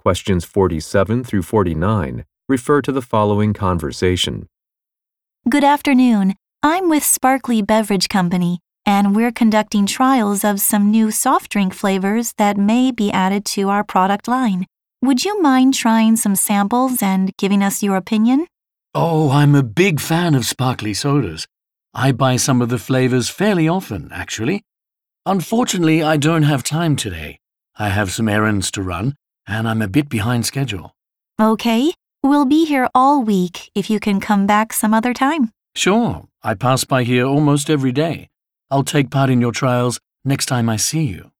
Questions 47 through 49 refer to the following conversation. Good afternoon. I'm with Sparkly Beverage Company, and we're conducting trials of some new soft drink flavors that may be added to our product line. Would you mind trying some samples and giving us your opinion? Oh, I'm a big fan of sparkly sodas. I buy some of the flavors fairly often, actually. Unfortunately, I don't have time today. I have some errands to run, and I'm a bit behind schedule. Okay, we'll be here all week if you can come back some other time. Sure, I pass by here almost every day. I'll take part in your trials next time I see you.